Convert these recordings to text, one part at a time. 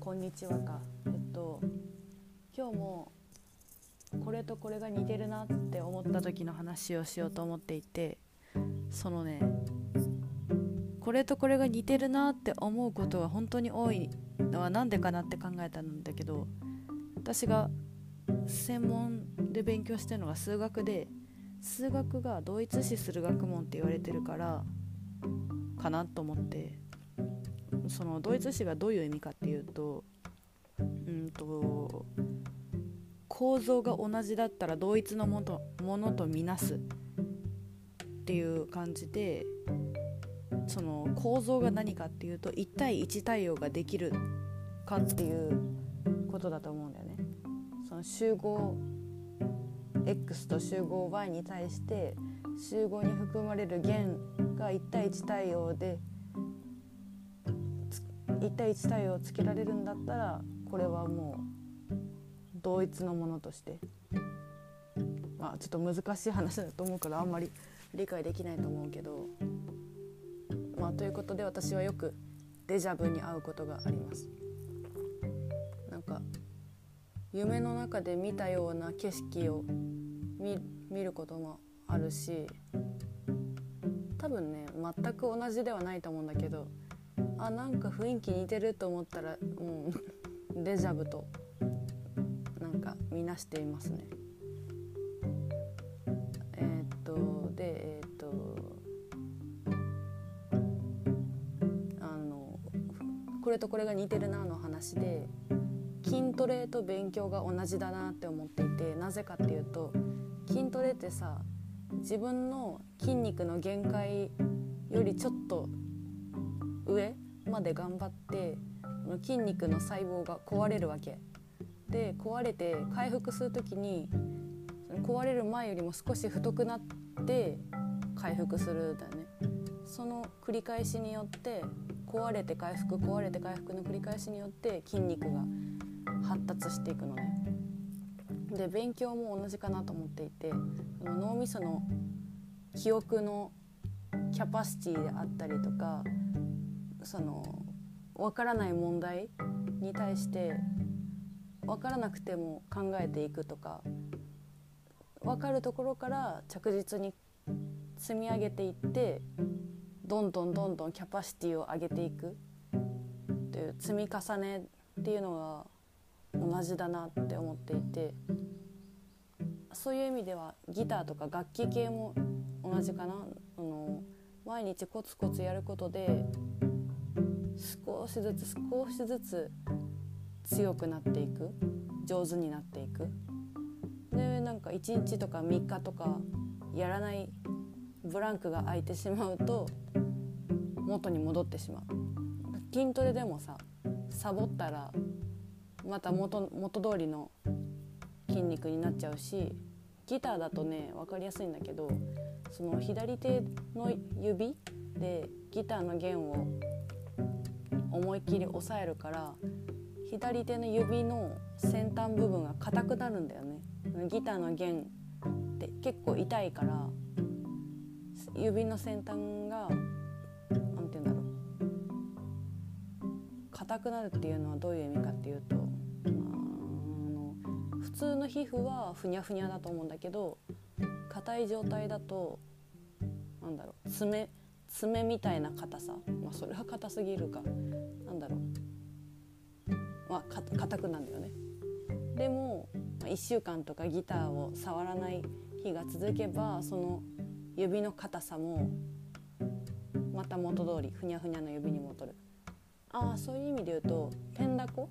こんにちはか。えっと今日もこれとこれが似てるなって思った時の話をしようと思っていてそのねこれとこれが似てるなって思うことが本当に多いのは何でかなって考えたんだけど私が専門で勉強してるのが数学で数学が同一視する学問って言われてるからかなと思って。その同一視がどういう意味かっていうとうんと構造が同じだったら同一のものものとみなすっていう感じでその構造が何かっていうと1対1対応ができるかっていうことだと思うんだよね。その集合 x と集合 y に対して集合に含まれる弦が1対1対応で1対1対応をつけられるんだったらこれはもう同一のものとして。まあちょっと難しい話だと思うからあんまり理解できないと思うけど。まあということで私はよくデジャブに会うことがあります。なんか夢の中で見たような景色を見ることもあるし多分ね全く同じではないと思うんだけどあなんか雰囲気似てると思ったらもうデジャブとなんか見なしていますね。えー、っとでえー、っとあのこれとこれが似てるなの話で筋トレと勉強が同じだなって思っていてなぜかっていうと筋トレってさ自分の筋肉の限界よりちょっと上まで頑張って筋肉の細胞が壊れるわけ。で壊れて回復する時に壊れる前よりも少し太くなって回復するだよね。その繰り返しによって壊れて回復壊れて回復の繰り返しによって筋肉が発達していくのね。で勉強も同じかなと思っていて脳みその記憶のキャパシティであったりとかその分からない問題に対して分からなくても考えていくとか分かるところから着実に積み上げていってどんどんどんどんキャパシティを上げていく。という積み重ねっていうのが同じだなって思っていてそういう意味ではギターとか楽器系も同じかな。あの毎日コツコツやることで少しずつ少しずつ強くなっていく。上手になっていく。でなんか1日とか3日とかやらないブランクが空いてしまうと元に戻ってしまう。筋トレでもさサボったらまた元元通りの筋肉になっちゃうしギターだとね分かりやすいんだけどその左手の指でギターの弦を思いっきり押さえるから左手の指の先端部分が硬くなるんだよね。ギターの弦って結構痛いから指の先端が何て言うんだろう。硬くなるっていうのはどういう意味かっていうと普通の皮膚はふにゃふにゃだと思うんだけど硬い状態だとなんだろう爪爪みたいな硬さまそれは硬すぎるか。なんだろう。まあ硬くなんだよね。でも、1週間とかギターを触らない日が続けばその指の硬さもまた元通りふにゃふにゃの指に戻る。ああそういう意味で言うとペンダコ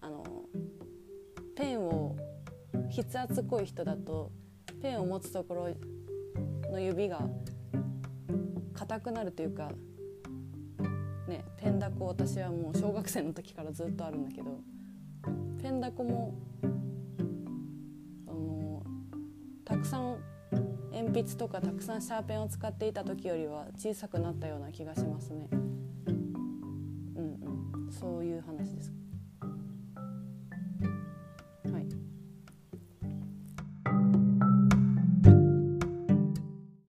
あのペンを筆圧濃い人だとペンを持つところの指が硬くなるというかねペンダコ私はもう小学生の時からずっとあるんだけどペンダコもあのたくさん鉛筆とかたくさんシャーペンを使っていた時よりは小さくなったような気がしますね。うんうん、そういう話です。